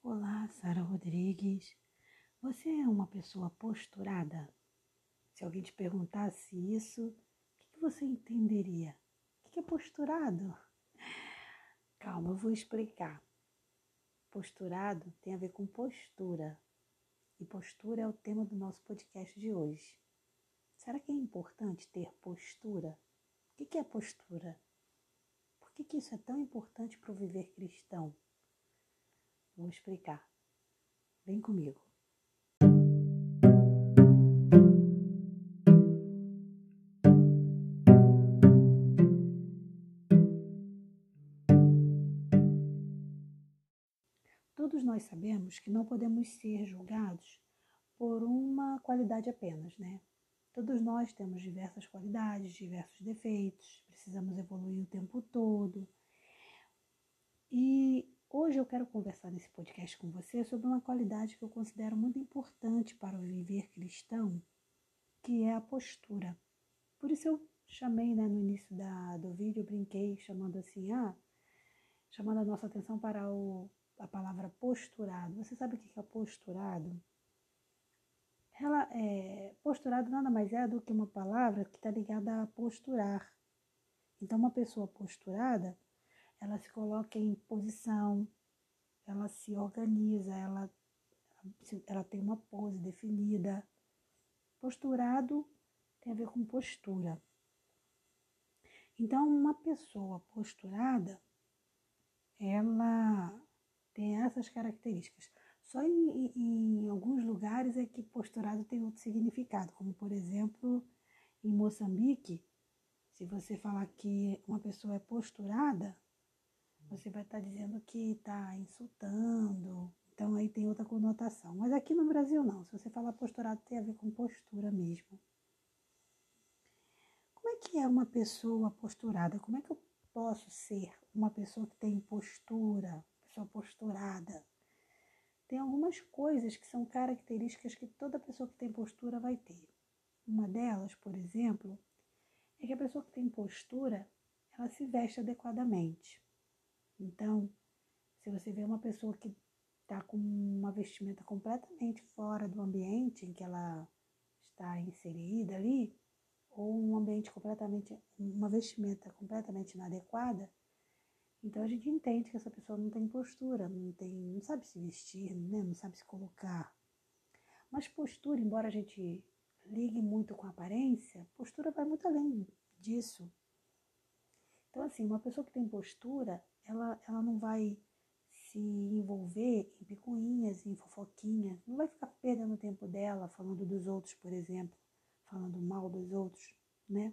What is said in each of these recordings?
Olá, Sara Rodrigues. Você é uma pessoa posturada? Se alguém te perguntasse isso, o que você entenderia? O que é posturado? Calma, eu vou explicar. Posturado tem a ver com postura. E postura é o tema do nosso podcast de hoje. Será que é importante ter postura? O que é postura? Por que isso é tão importante para o viver cristão? Vou explicar. Vem comigo. Todos nós sabemos que não podemos ser julgados por uma qualidade apenas, né? Todos nós temos diversas qualidades, diversos defeitos, precisamos evoluir o tempo todo. E Hoje eu quero conversar nesse podcast com você sobre uma qualidade que eu considero muito importante para o viver cristão, que é a postura. Por isso eu chamei né, no início da, do vídeo, brinquei chamando assim, ah, chamando a nossa atenção para o, a palavra posturado. Você sabe o que é posturado? Ela é, posturado nada mais é do que uma palavra que está ligada a posturar. Então, uma pessoa posturada ela se coloca em posição, ela se organiza, ela, ela tem uma pose definida. Posturado tem a ver com postura. Então, uma pessoa posturada, ela tem essas características. Só em, em, alguns lugares é que posturado tem outro significado, como por exemplo em Moçambique, se você falar que uma pessoa é posturada, você vai estar dizendo que está insultando, então aí tem outra conotação. Mas aqui no Brasil não, se você falar posturado tem a ver com postura mesmo. Como é que é uma pessoa posturada? Como é que eu posso ser uma pessoa que tem postura, pessoa posturada? Tem algumas coisas que são características que toda pessoa que tem postura vai ter. Uma delas, por exemplo, é que a pessoa que tem postura, ela se veste adequadamente. Então, se você vê uma pessoa que está com uma vestimenta completamente fora do ambiente em que ela está inserida ali, ou um ambiente completamente, uma vestimenta completamente inadequada, então a gente entende que essa pessoa não tem postura, não tem, não sabe se vestir, né? não sabe se colocar. Mas postura, embora a gente ligue muito com a aparência, postura vai muito além disso. Então, assim, uma pessoa que tem postura, ela, ela não vai se envolver em picuinhas, em fofoquinhas, não vai ficar perdendo o tempo dela falando dos outros, por exemplo, falando mal dos outros, né?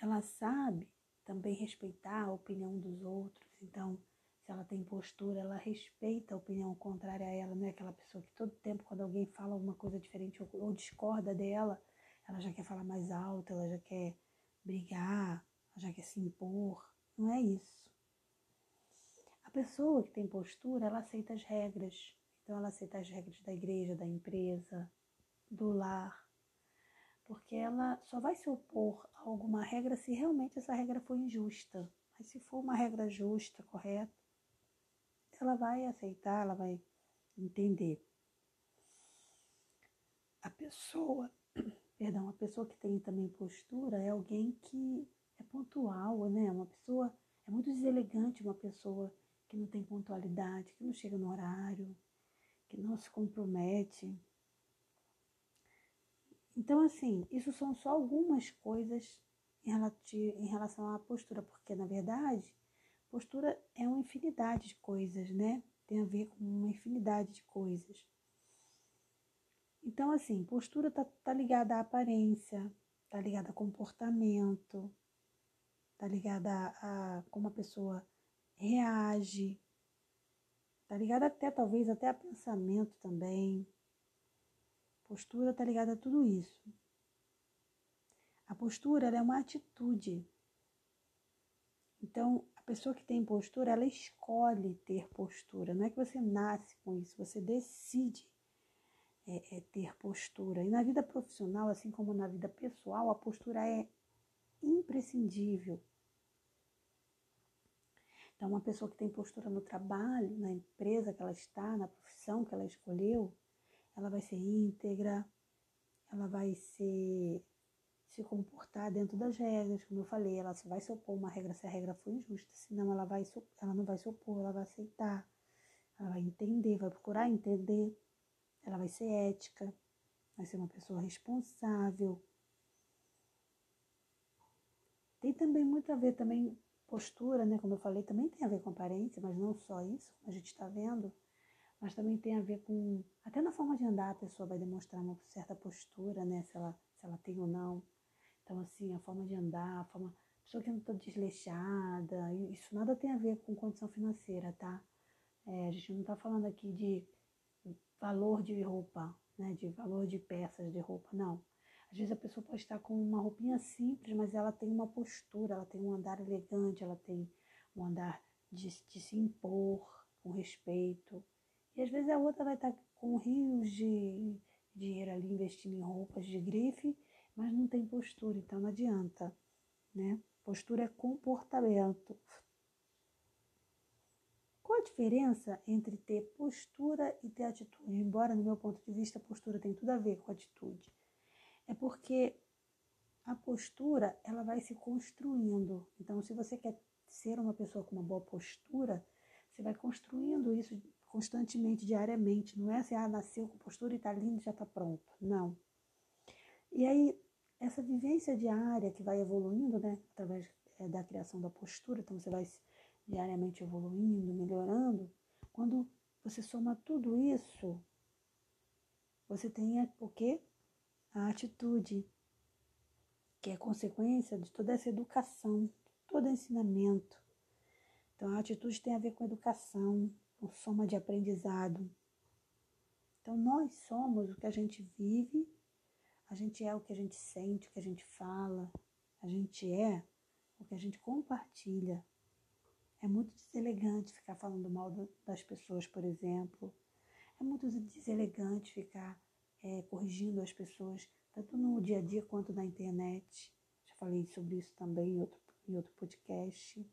Ela sabe também respeitar a opinião dos outros, então, se ela tem postura, ela respeita a opinião contrária a ela, não é aquela pessoa que todo tempo, quando alguém fala alguma coisa diferente ou, ou discorda dela, ela já quer falar mais alto, ela já quer brigar, já quer se impor. Não é isso. A pessoa que tem postura, ela aceita as regras. Então, ela aceita as regras da igreja, da empresa, do lar. Porque ela só vai se opor a alguma regra se realmente essa regra for injusta. Mas se for uma regra justa, correta, ela vai aceitar, ela vai entender. A pessoa, perdão, a pessoa que tem também postura é alguém que é pontual, né? Uma pessoa é muito deselegante, uma pessoa que não tem pontualidade, que não chega no horário, que não se compromete. Então, assim, isso são só algumas coisas em relação à postura, porque na verdade, postura é uma infinidade de coisas, né? Tem a ver com uma infinidade de coisas. Então, assim, postura tá, tá ligada à aparência, tá ligada a comportamento, tá ligada a, como a pessoa reage, tá ligada até talvez até a pensamento também. Postura tá ligada a tudo isso. A postura é uma atitude. Então, a pessoa que tem postura, ela escolhe ter postura. Não é que você nasce com isso, você decide é, é, ter postura. E na vida profissional, assim como na vida pessoal, a postura é imprescindível. Então, uma pessoa que tem postura no trabalho, na empresa que ela está, na profissão que ela escolheu, ela vai ser íntegra, ela vai ser, se comportar dentro das regras, como eu falei, ela só vai se opor uma regra se a regra for injusta, senão ela, vai, ela não vai se opor, ela vai aceitar, ela vai entender, vai procurar entender, ela vai ser ética, vai ser uma pessoa responsável. Tem também muito a ver também postura, né? Como eu falei, também tem a ver com aparência, mas não só isso, a gente está vendo, mas também tem a ver com até na forma de andar a pessoa vai demonstrar uma certa postura, né? Se ela se ela tem ou não. Então assim, a forma de andar, a forma a pessoa que não está desleixada, isso nada tem a ver com condição financeira, tá? É, a gente não está falando aqui de valor de roupa, né? De valor de peças de roupa, não. Às vezes a pessoa pode estar com uma roupinha simples, mas ela tem uma postura, ela tem um andar elegante, ela tem um andar de, de se impor com respeito. E às vezes a outra vai estar com rios de dinheiro ali investindo em roupas de grife, mas não tem postura, então não adianta, né? Postura é comportamento. Qual a diferença entre ter postura e ter atitude? Embora, no meu ponto de vista, a postura tem tudo a ver com atitude é porque a postura ela vai se construindo. Então, se você quer ser uma pessoa com uma boa postura, você vai construindo isso constantemente, diariamente. Não é assim, ah, nasceu com postura e está lindo, já está pronto. Não. E aí, essa vivência diária que vai evoluindo, né, através é, da criação da postura, então você vai diariamente evoluindo, melhorando. Quando você soma tudo isso, você tem o quê? A atitude, que é consequência de toda essa educação, todo ensinamento. Então, a atitude tem a ver com educação, com soma de aprendizado. Então, nós somos o que a gente vive, a gente é o que a gente sente, o que a gente fala, a gente é o que a gente compartilha. É muito deselegante ficar falando mal das pessoas, por exemplo. É muito deselegante ficar é, corrigindo as pessoas, tanto no dia a dia quanto na internet. Já falei sobre isso também em outro, em outro podcast.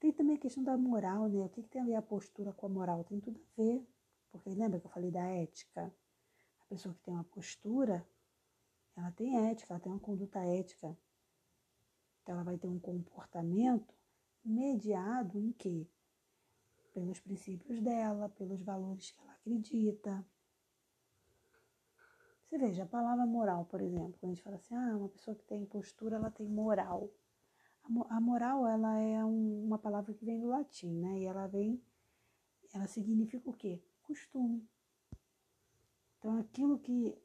Tem também a questão da moral, né? O que, que tem a ver a postura com a moral? Tem tudo a ver, porque lembra que eu falei da ética? A pessoa que tem uma postura, ela tem ética, ela tem uma conduta ética. Então ela vai ter um comportamento mediado em quê? Pelos princípios dela, pelos valores que ela acredita, você veja, a palavra moral, por exemplo, quando a gente fala assim, ah, uma pessoa que tem postura, ela tem moral. A, moral, ela é um, uma palavra que vem do latim, né? E ela vem, ela significa o quê? Costume. Então, aquilo que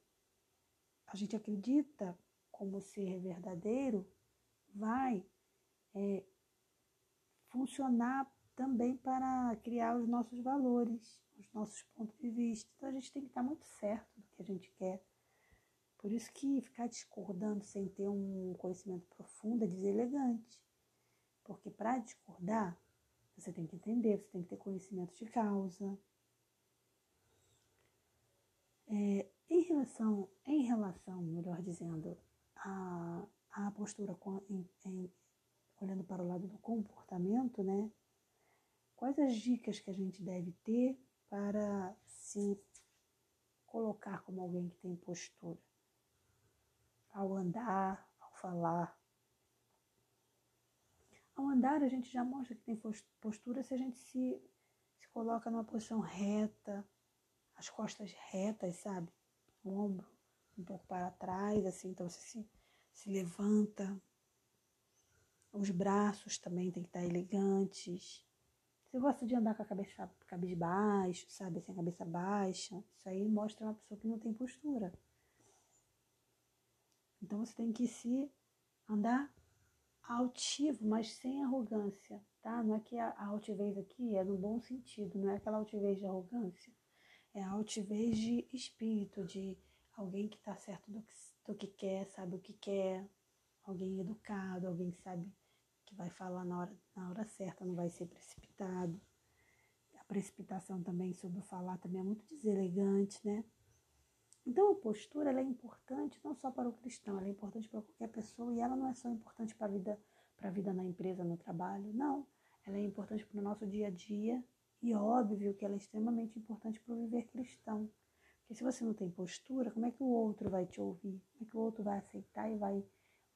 a gente acredita como ser verdadeiro vai é, funcionar também para criar os nossos valores, os nossos pontos de vista. Então, a gente tem que estar muito certo do que a gente quer por isso que ficar discordando sem ter um conhecimento profundo é deselegante. Porque para discordar, você tem que entender, você tem que ter conhecimento de causa. É, em relação, em relação, melhor dizendo, a, a postura com, em, em, olhando para o lado do comportamento, né? Quais as dicas que a gente deve ter para se colocar como alguém que tem postura? Ao andar, ao falar. Ao andar, a gente já mostra que tem postura se a gente se, se coloca numa posição reta, as costas retas, sabe? O ombro um pouco para trás, assim, então você se, se levanta. Os braços também tem que estar elegantes. Você gosta de andar com a cabeça cabisbaixo, sabe? Assim, a cabeça baixa. Isso aí mostra uma pessoa que não tem postura. Então você tem que se andar altivo, mas sem arrogância, tá? Não é que a altivez aqui é no bom sentido, não é aquela altivez de arrogância. É a altivez de espírito, de alguém que está certo do que, do que quer, sabe o que quer, alguém educado, alguém que sabe que vai falar na hora, na hora certa, não vai ser precipitado. A precipitação também sobre falar também é muito deselegante, né? Então, a postura é importante não só para o cristão, ela é importante para qualquer pessoa e ela não é só importante para a vida, para a vida na empresa, no trabalho, não. ela é importante para o nosso dia a dia e óbvio que ela é extremamente importante para o viver cristão. Porque se você não tem postura, como é que o outro vai te ouvir? Como é que o outro vai aceitar e vai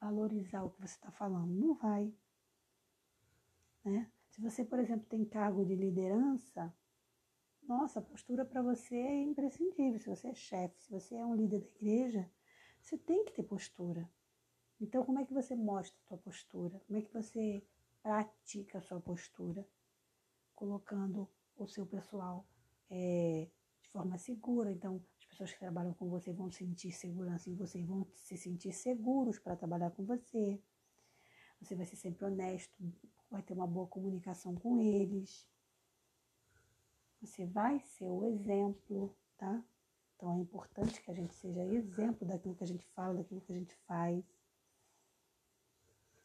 valorizar o que você está falando? Não vai. Né? Se você, por exemplo, tem cargo de liderança, nossa, a postura para você é imprescindível. Se você é chefe, se você é um líder da igreja, você tem que ter postura. Então, como é que você mostra a sua postura? Como é que você pratica a sua postura? Colocando o seu pessoal é, de forma segura. Então, as pessoas que trabalham com você vão sentir segurança em você, vão se sentir seguros para trabalhar com você. Você vai ser sempre honesto, vai ter uma boa comunicação com eles. Você vai ser o exemplo, tá? Então é importante que a gente seja exemplo daquilo que a gente fala, daquilo que a gente faz.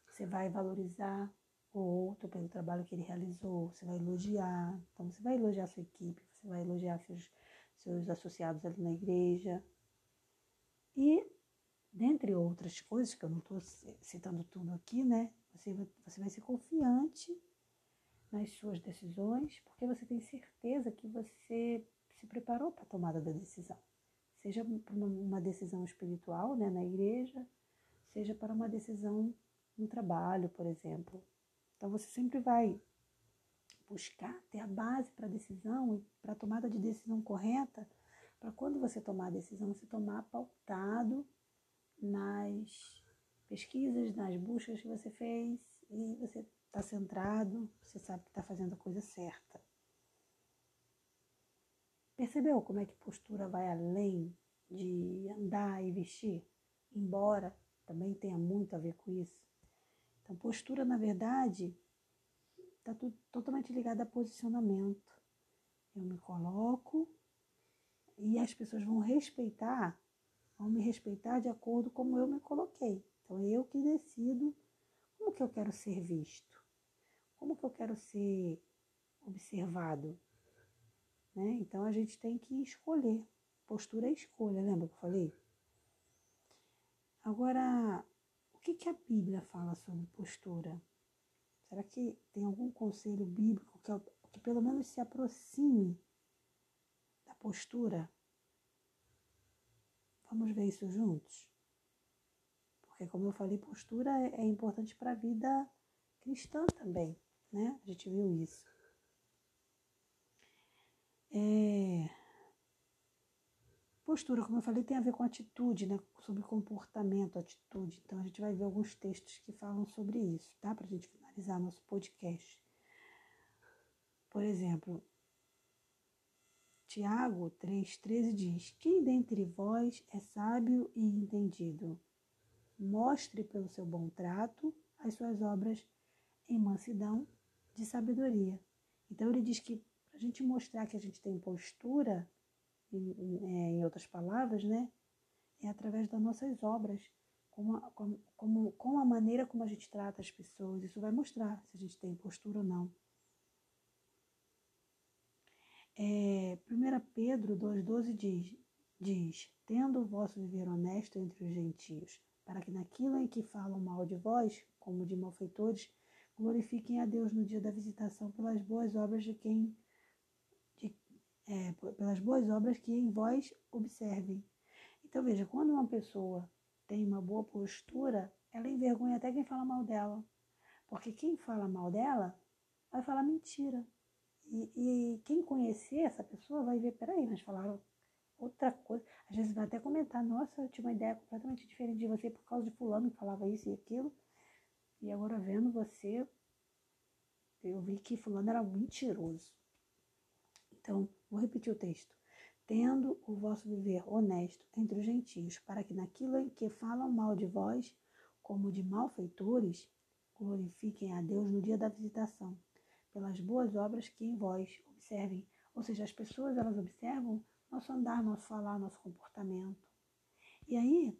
Você vai valorizar o outro pelo trabalho que ele realizou, você vai elogiar. Então você vai elogiar sua equipe, você vai elogiar seus, seus associados ali na igreja. E, dentre outras coisas, que eu não estou citando tudo aqui, né? Você, você vai ser confiante nas suas decisões, porque você tem certeza que você se preparou para a tomada da decisão. Seja para uma decisão espiritual né, na igreja, seja para uma decisão no trabalho, por exemplo. Então você sempre vai buscar ter a base para a decisão e para a tomada de decisão correta, para quando você tomar a decisão, você tomar pautado nas pesquisas, nas buscas que você fez e você está centrado, você sabe que está fazendo a coisa certa. Percebeu como é que postura vai além de andar e vestir? Embora também tenha muito a ver com isso. Então, postura, na verdade, está totalmente ligada a posicionamento. Eu me coloco e as pessoas vão respeitar, vão me respeitar de acordo com como eu me coloquei. Então, eu que decido como que eu quero ser visto, como que eu quero ser observado. Né? Então, a gente tem que escolher. Postura é escolha, lembra que eu falei? Agora, o que, que a Bíblia fala sobre postura? Será que tem algum conselho bíblico que, que pelo menos se aproxime da postura? Vamos ver isso juntos? Porque, como eu falei, postura é, é importante para a vida cristã também, né? A gente viu isso. É... Postura, como eu falei, tem a ver com atitude, né? Sobre comportamento, atitude. Então, a gente vai ver alguns textos que falam sobre isso, tá? Para a gente finalizar nosso podcast. Por exemplo, Tiago 3,13 diz: Quem dentre vós é sábio e entendido? mostre pelo seu bom trato as suas obras em mansidão de sabedoria. Então ele diz que para a gente mostrar que a gente tem postura, em, em, é, em, outras palavras, né, é através das nossas obras, com a, com, como, com a maneira como a gente trata as pessoas. Isso vai mostrar se a gente tem postura ou não. É, 1 Pedro 2,12 diz, diz: Tendo o vosso viver honesto entre os gentios, para que naquilo em que falam mal de vós, como de malfeitores, glorifiquem a Deus no dia da visitação pelas boas obras de quem de, é, pelas boas obras que em vós observem. Então veja, quando uma pessoa tem uma boa postura, ela envergonha até quem fala mal dela. Porque quem fala mal dela vai falar mentira. E, e quem conhecer essa pessoa vai ver, peraí, mas falaram outra coisa. Às vezes vai até comentar, nossa, eu tinha uma ideia completamente diferente de você por causa de fulano que falava isso e aquilo. E agora vendo você, eu vi que fulano era mentiroso. Então, vou repetir o texto. Tendo o vosso viver honesto entre os gentios, para que naquilo em que falam mal de vós, como de malfeitores, glorifiquem a Deus no dia da visitação, pelas boas obras que em vós observem. Ou seja, as pessoas elas observam nosso andar, nosso falar, nosso comportamento. E aí,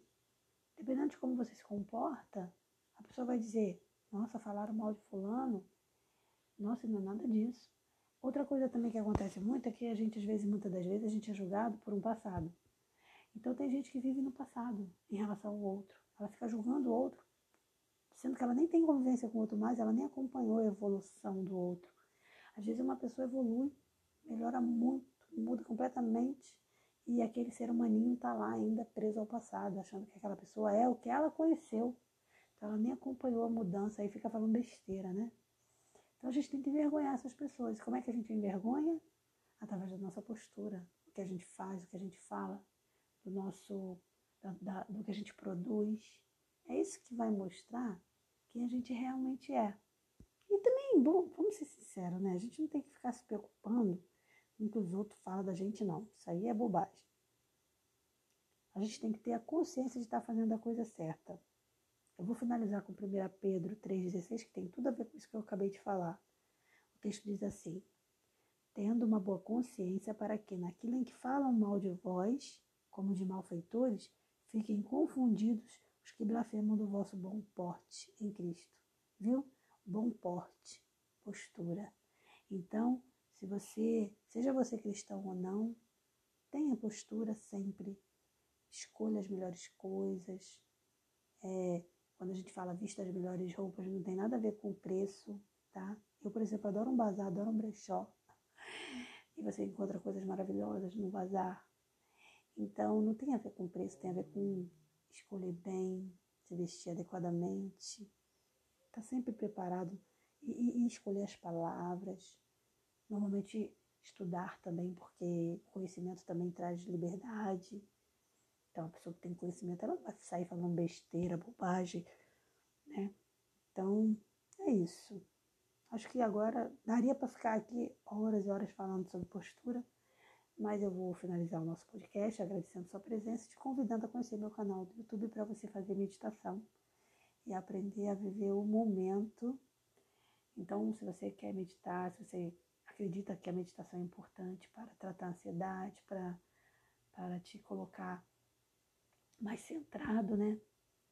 dependendo de como você se comporta, pessoa vai dizer: Nossa, falaram mal de Fulano. Nossa, não é nada disso. Outra coisa também que acontece muito é que a gente, às vezes, muitas das vezes, a gente é julgado por um passado. Então, tem gente que vive no passado em relação ao outro. Ela fica julgando o outro sendo que ela nem tem convivência com o outro mais, ela nem acompanhou a evolução do outro. Às vezes uma pessoa evolui, melhora muito, muda completamente e aquele ser humaninho está lá ainda preso ao passado, achando que aquela pessoa é o que ela conheceu. Então ela nem acompanhou a mudança, aí fica falando besteira, né? Então a gente tem que envergonhar essas pessoas. Como é que a gente envergonha? Através da nossa postura, o que a gente faz, o que a gente fala, do nosso, da, da, do que a gente produz. É isso que vai mostrar quem a gente realmente é. E também, bom, vamos ser sinceros, né? A gente não tem que ficar se preocupando com o que os outros falam da gente, não. Isso aí é bobagem. A gente tem que ter a consciência de estar fazendo a coisa certa. Eu vou finalizar com 1 Pedro 3,16, que tem tudo a ver com isso que eu acabei de falar. O texto diz assim: Tendo uma boa consciência para que, naquilo em que falam mal de vós, como de malfeitores, fiquem confundidos os que blasfemam do vosso bom porte em Cristo. Viu? Bom porte, postura. Então, se você, seja você cristão ou não, tenha postura sempre. Escolha as melhores coisas. É, quando a gente fala vista as melhores roupas, não tem nada a ver com o preço, tá? Eu, por exemplo, adoro um bazar, adoro um brechó. E você encontra coisas maravilhosas no bazar. Então, não tem a ver com preço, tem a ver com escolher bem, se vestir adequadamente, tá sempre preparado e, e escolher as palavras. Normalmente, estudar também, porque conhecimento também traz liberdade. Então, a pessoa que tem conhecimento, ela não vai sair falando besteira, bobagem, né? Então, é isso. Acho que agora daria para ficar aqui horas e horas falando sobre postura, mas eu vou finalizar o nosso podcast agradecendo sua presença e te convidando a conhecer meu canal do YouTube para você fazer meditação e aprender a viver o momento. Então, se você quer meditar, se você acredita que a meditação é importante para tratar a ansiedade, para, para te colocar mais centrado, né?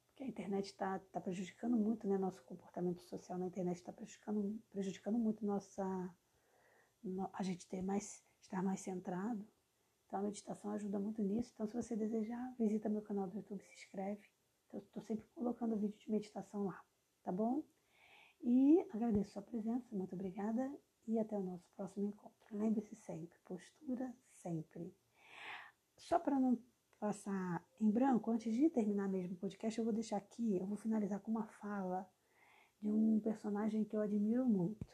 Porque a internet está tá prejudicando muito, né? Nosso comportamento social na internet está prejudicando, prejudicando muito nossa, no, a gente ter mais, estar mais centrado. Então a meditação ajuda muito nisso. Então se você desejar, visita meu canal do YouTube, se inscreve. Então, estou sempre colocando vídeo de meditação lá, tá bom? E agradeço sua presença, muito obrigada e até o nosso próximo encontro. Lembre-se sempre, postura sempre. Só para não passar em branco, antes de terminar mesmo o podcast, eu vou deixar aqui, eu vou finalizar com uma fala de um personagem que eu admiro muito,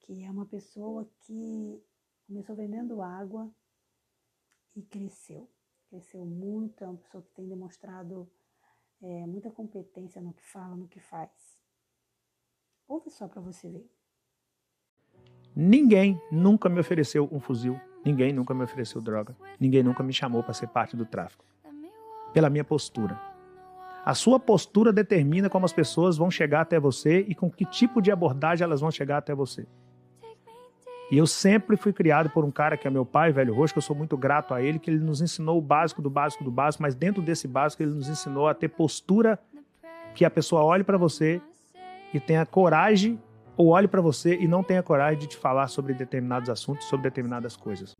que é uma pessoa que começou vendendo água e cresceu. Cresceu muito, é uma pessoa que tem demonstrado é, muita competência no que fala, no que faz. Ouve só para você ver. Ninguém nunca me ofereceu um fuzil Ninguém nunca me ofereceu droga. Ninguém nunca me chamou para ser parte do tráfico. Pela minha postura. A sua postura determina como as pessoas vão chegar até você e com que tipo de abordagem elas vão chegar até você. E eu sempre fui criado por um cara que é meu pai, velho Roxo, que eu sou muito grato a ele, que ele nos ensinou o básico do básico do básico, mas dentro desse básico ele nos ensinou a ter postura que a pessoa olhe para você e tenha coragem ou olhe para você e não tenha coragem de te falar sobre determinados assuntos, sobre determinadas coisas.